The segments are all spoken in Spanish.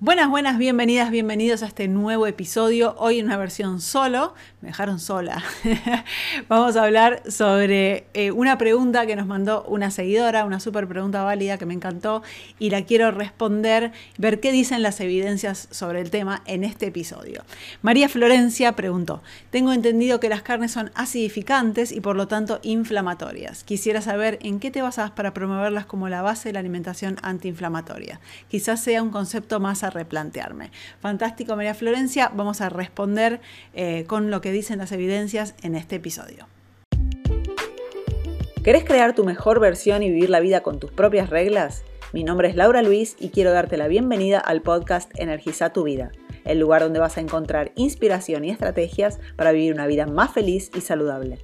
Buenas, buenas, bienvenidas, bienvenidos a este nuevo episodio. Hoy en una versión solo, me dejaron sola. Vamos a hablar sobre eh, una pregunta que nos mandó una seguidora, una súper pregunta válida que me encantó y la quiero responder, ver qué dicen las evidencias sobre el tema en este episodio. María Florencia preguntó, tengo entendido que las carnes son acidificantes y por lo tanto inflamatorias. Quisiera saber en qué te basas para promoverlas como la base de la alimentación antiinflamatoria. Quizás sea un concepto más replantearme. Fantástico, María Florencia. Vamos a responder eh, con lo que dicen las evidencias en este episodio. ¿Querés crear tu mejor versión y vivir la vida con tus propias reglas? Mi nombre es Laura Luis y quiero darte la bienvenida al podcast Energiza tu vida, el lugar donde vas a encontrar inspiración y estrategias para vivir una vida más feliz y saludable.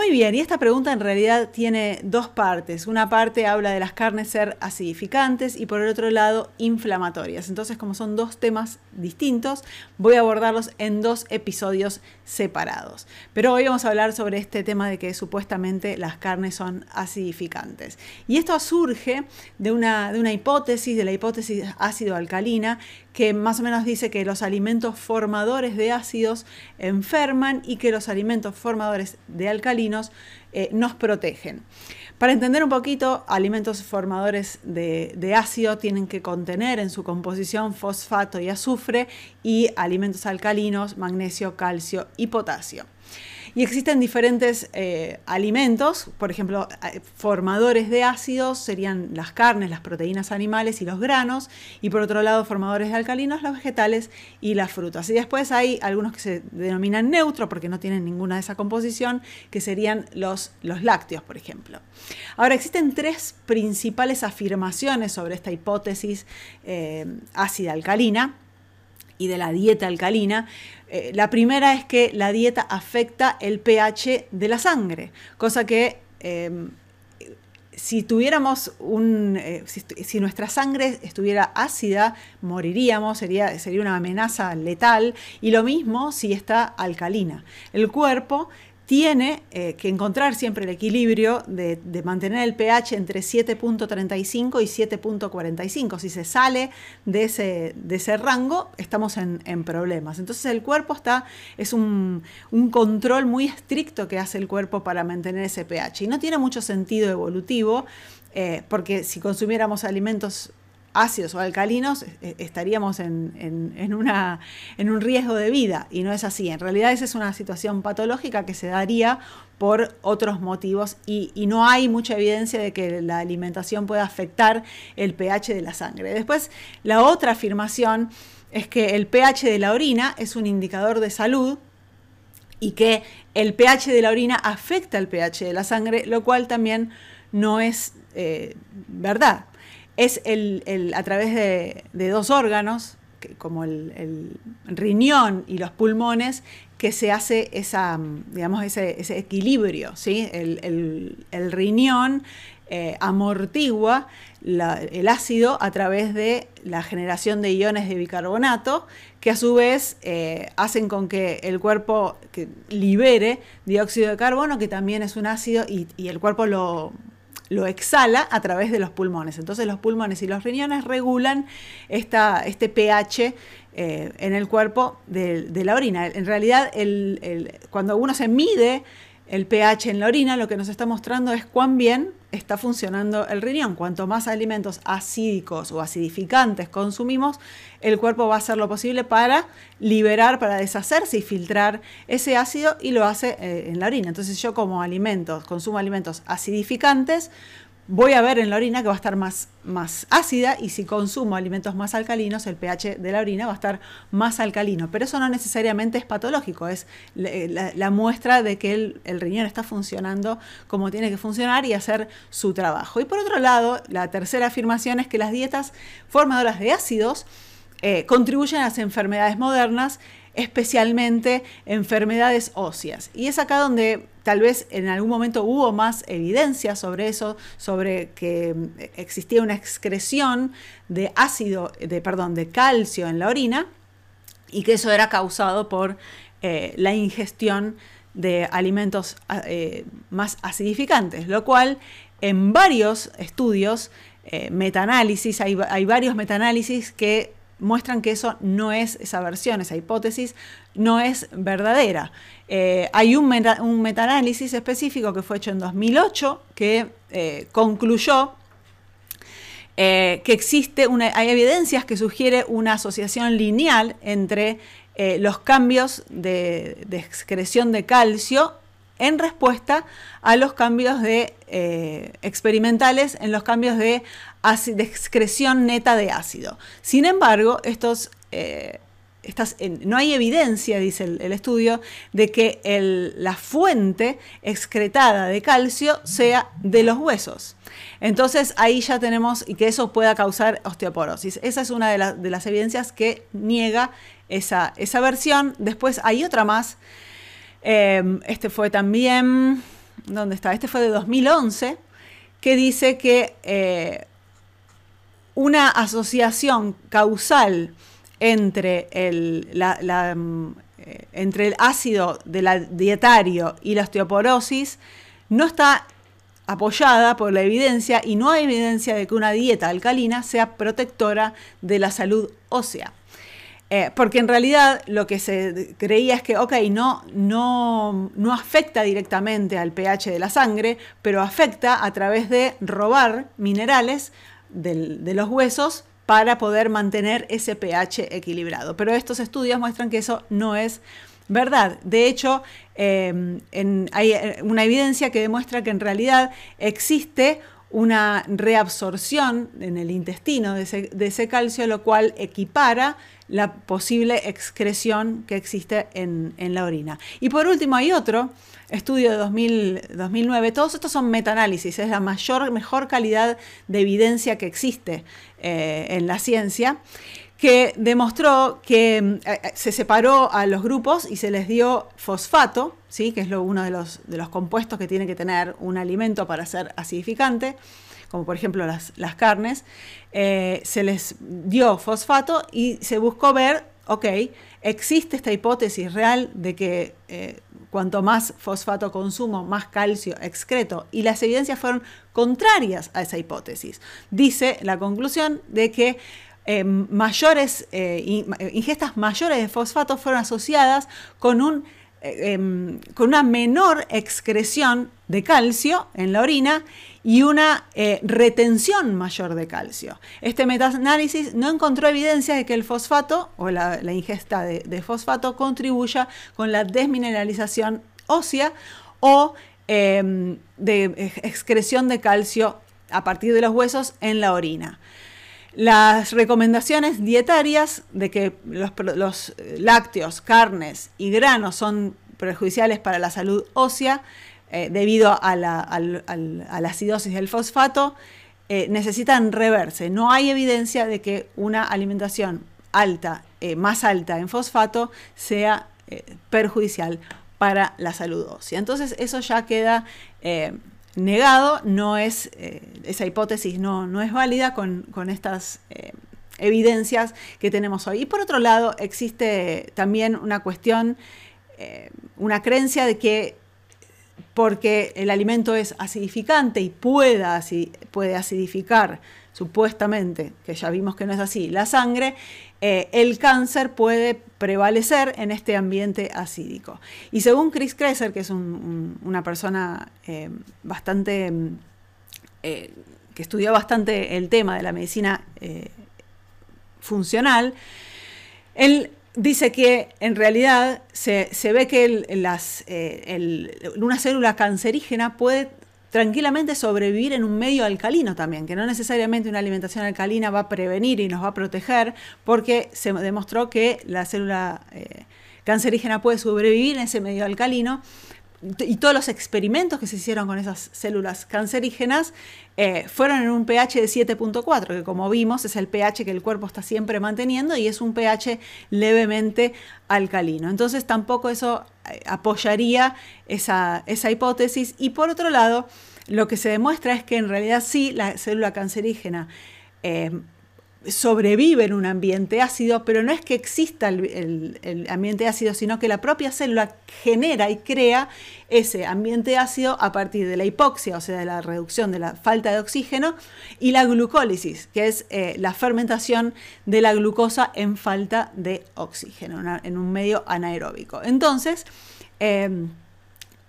Muy bien, y esta pregunta en realidad tiene dos partes. Una parte habla de las carnes ser acidificantes y por el otro lado inflamatorias. Entonces, como son dos temas distintos, voy a abordarlos en dos episodios separados. Pero hoy vamos a hablar sobre este tema de que supuestamente las carnes son acidificantes. Y esto surge de una, de una hipótesis, de la hipótesis ácido-alcalina, que más o menos dice que los alimentos formadores de ácidos enferman y que los alimentos formadores de eh, nos protegen. Para entender un poquito, alimentos formadores de, de, ácido tienen que contener en su composición fosfato y azufre y alimentos alcalinos, magnesio, calcio y potasio. Y existen diferentes eh, alimentos, por ejemplo, formadores de ácidos serían las carnes, las proteínas animales y los granos, y por otro lado, formadores de alcalinos, los vegetales y las frutas. Y después hay algunos que se denominan neutro porque no tienen ninguna de esa composición, que serían los, los lácteos, por ejemplo. Ahora, existen tres principales afirmaciones sobre esta hipótesis eh, ácida alcalina y de la dieta alcalina. Eh, la primera es que la dieta afecta el pH de la sangre, cosa que em, si tuviéramos un, eh, si, nuestra sangre estuviera ácida, moriríamos, sería, sería una amenaza letal, y lo mismo si está alcalina. El cuerpo tiene eh, que encontrar siempre el equilibrio de, mantener el pH entre 7.35 y 7.45. Si se sale de ese, de ese rango, estamos en, problemas. Entonces el cuerpo está, es un, control muy estricto que hace el cuerpo para mantener ese pH. Y no tiene mucho sentido evolutivo, eh, porque si consumiéramos alimentos ácidos o alcalinos, eh, estaríamos en, una, en, un riesgo de vida y no es así. En realidad esa es una situación patológica que se daría por otros motivos y, no hay mucha evidencia de que la alimentación pueda afectar el pH de la sangre. Después, la otra afirmación es que el pH de la orina es un indicador de salud y que el pH de la orina afecta el pH de la sangre, lo cual también no es eh, verdad es el, a través de, dos órganos, como el, riñón y los pulmones, que se hace esa, digamos, ese, equilibrio. ¿sí? El, riñón eh, amortigua el ácido a través de la generación de iones de bicarbonato, que a su vez eh, hacen con que el cuerpo libere dióxido de carbono, que también es un ácido, y el cuerpo lo, lo exhala a través de los pulmones. Entonces los pulmones y los riñones regulan esta, este pH eh, en el cuerpo de, la orina. En realidad, cuando uno se mide el pH en la orina, lo que nos está mostrando es cuán bien está funcionando el riñón. Cuanto más alimentos acídicos o acidificantes consumimos, el cuerpo va a hacer lo posible para liberar, para deshacerse y filtrar ese ácido y lo hace eh, en la orina. Entonces yo como alimentos, consumo alimentos acidificantes, voy a ver en la orina que va a estar más, más ácida y si consumo alimentos más alcalinos, el pH de la orina va a estar más alcalino. Pero eso no necesariamente es patológico, es la, muestra de que el, riñón está funcionando como tiene que funcionar y hacer su trabajo. Y por otro lado, la tercera afirmación es que las dietas formadoras de ácidos eh, contribuyen a las enfermedades modernas especialmente enfermedades óseas. Y es acá donde tal vez en algún momento hubo más evidencia sobre eso, sobre que existía una excreción de ácido, de, perdón, de calcio en la orina y que eso era causado por eh, la ingestión de alimentos eh, más acidificantes, lo cual en varios estudios eh, metaanálisis, hay, hay varios metaanálisis que muestran que eso no es, esa versión, esa hipótesis, no es verdadera. Eh, hay un, un metaanálisis específico que fue hecho en 2008 que eh, concluyó eh, que existe una, hay evidencias que sugiere una asociación lineal entre los cambios de, excreción de calcio en respuesta a los cambios de, experimentales, en los cambios de de excreción neta de ácido. Sin embargo, estos, eh, no hay evidencia, dice el, estudio, de que la fuente excretada de calcio sea de los huesos. Entonces ahí ya tenemos y que eso pueda causar osteoporosis. Esa es una de, las evidencias que niega esa, esa, versión. Después hay otra más. Eh, este fue también, ¿dónde está? Este fue de 2011, que dice que eh, una asociación causal entre el, mm, eh, entre el ácido dietario y la osteoporosis no está apoyada por la evidencia y no hay evidencia de que una dieta alcalina sea protectora de la salud ósea. Eh, porque en realidad lo que se creía es que, ok, no, no, no afecta directamente al pH de la sangre, pero afecta a través de robar minerales de los huesos para poder mantener ese pH equilibrado. Pero estos estudios muestran que eso no es verdad. De hecho, em, hay eh, una evidencia que demuestra que en realidad existe una reabsorción en el intestino de ese, calcio, lo cual equipara la posible excreción que existe en, la orina. Y por último, hay otro estudio de 2009, todos estos son metaanálisis, es la mayor, mejor calidad de evidencia que existe eh, en la ciencia, que demostró que eh, eh, se separó a los grupos y se les dio fosfato, ¿sí? que es uno de los, de los compuestos que tiene que tener un alimento para ser acidificante, como por ejemplo las, carnes, se les dio fosfato y se buscó ver, ok, existe esta hipótesis real de que cuanto más fosfato consumo, más calcio excreto. Y las evidencias fueron contrarias a esa hipótesis. Dice la conclusión de que eh, eh, eh, ingestas mayores de fosfato fueron asociadas Em, con una menor excreción de calcio en la orina y una retención mayor de calcio. Este metaanálisis no encontró evidencia de que el fosfato o la, ingesta de, fosfato contribuya con la desmineralización ósea o em, de excreción de calcio a partir de los huesos en la orina. Las recomendaciones dietarias de que los, lácteos, carnes y granos son perjudiciales para la salud ósea eh, debido a la, acidosis del fosfato eh, necesitan reverse. No hay evidencia de que una alimentación alta, eh, más alta en fosfato, sea perjudicial para la salud ósea. Entonces eso ya queda negado, no es, eh, esa hipótesis no, no, es válida con, estas eh, evidencias que tenemos hoy. Y por otro lado, existe también una cuestión, eh, una creencia de que porque el alimento es acidificante y pueda, puede acidificar supuestamente, que ya vimos que no es así, la sangre, eh, el cáncer puede prevalecer en este ambiente acídico. Y según Chris Kresser, que es una persona eh, bastante, eh, que estudió bastante el tema de la medicina funcional, él dice que en realidad se, ve que una célula cancerígena puede tranquilamente sobrevivir en un medio alcalino también, que no necesariamente una alimentación alcalina va a prevenir y nos va a proteger, porque se demostró que la célula eh, cancerígena puede sobrevivir en ese medio alcalino. Y todos los experimentos que se hicieron con esas células cancerígenas eh, fueron en un pH de 7.4, que como vimos es el pH que el cuerpo está siempre manteniendo y es un pH levemente alcalino. Entonces tampoco eso apoyaría esa, esa hipótesis. Y por otro lado, lo que se demuestra es que en realidad sí la célula cancerígena eh, sobrevive en un ambiente ácido, pero no es que exista el, ambiente ácido, sino que la propia célula genera y crea ese ambiente ácido a partir de la hipoxia, o sea, de la reducción de la falta de oxígeno, y la glucólisis, que es eh, la fermentación de la glucosa en falta de oxígeno, en un medio anaeróbico. Entonces, em,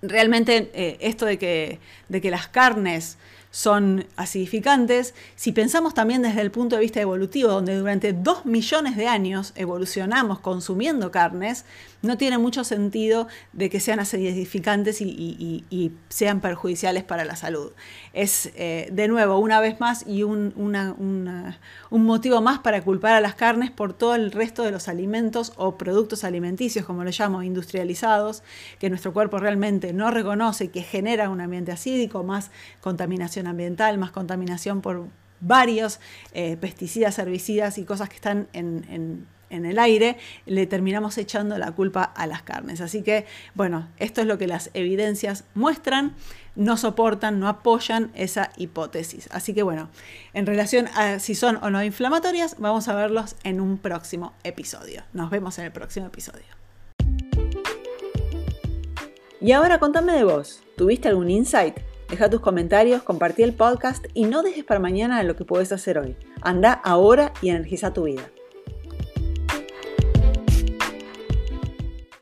realmente eh, esto de que, de que las carnes son acidificantes. Si pensamos también desde el punto de vista evolutivo, donde durante dos millones de años evolucionamos consumiendo carnes, no tiene mucho sentido de que sean acidificantes y, sean perjudiciales para la salud. Es, eh, de nuevo, una vez más, y un, un motivo más para culpar a las carnes por todo el resto de los alimentos o productos alimenticios, como lo llamo, industrializados, que nuestro cuerpo realmente no reconoce y que genera un ambiente acídico, más contaminación ambiental, más contaminación por varios eh, pesticidas, herbicidas y cosas que están en en el aire, le terminamos echando la culpa a las carnes. Así que, bueno, esto es lo que las evidencias muestran, no soportan, no apoyan esa hipótesis. Así que, bueno, en relación a si son o no inflamatorias, vamos a verlos en un próximo episodio. Nos vemos en el próximo episodio. Y ahora contame de vos. ¿Tuviste algún insight? Deja tus comentarios, compartí el podcast y no dejes para mañana lo que puedes hacer hoy. Anda ahora y energiza tu vida.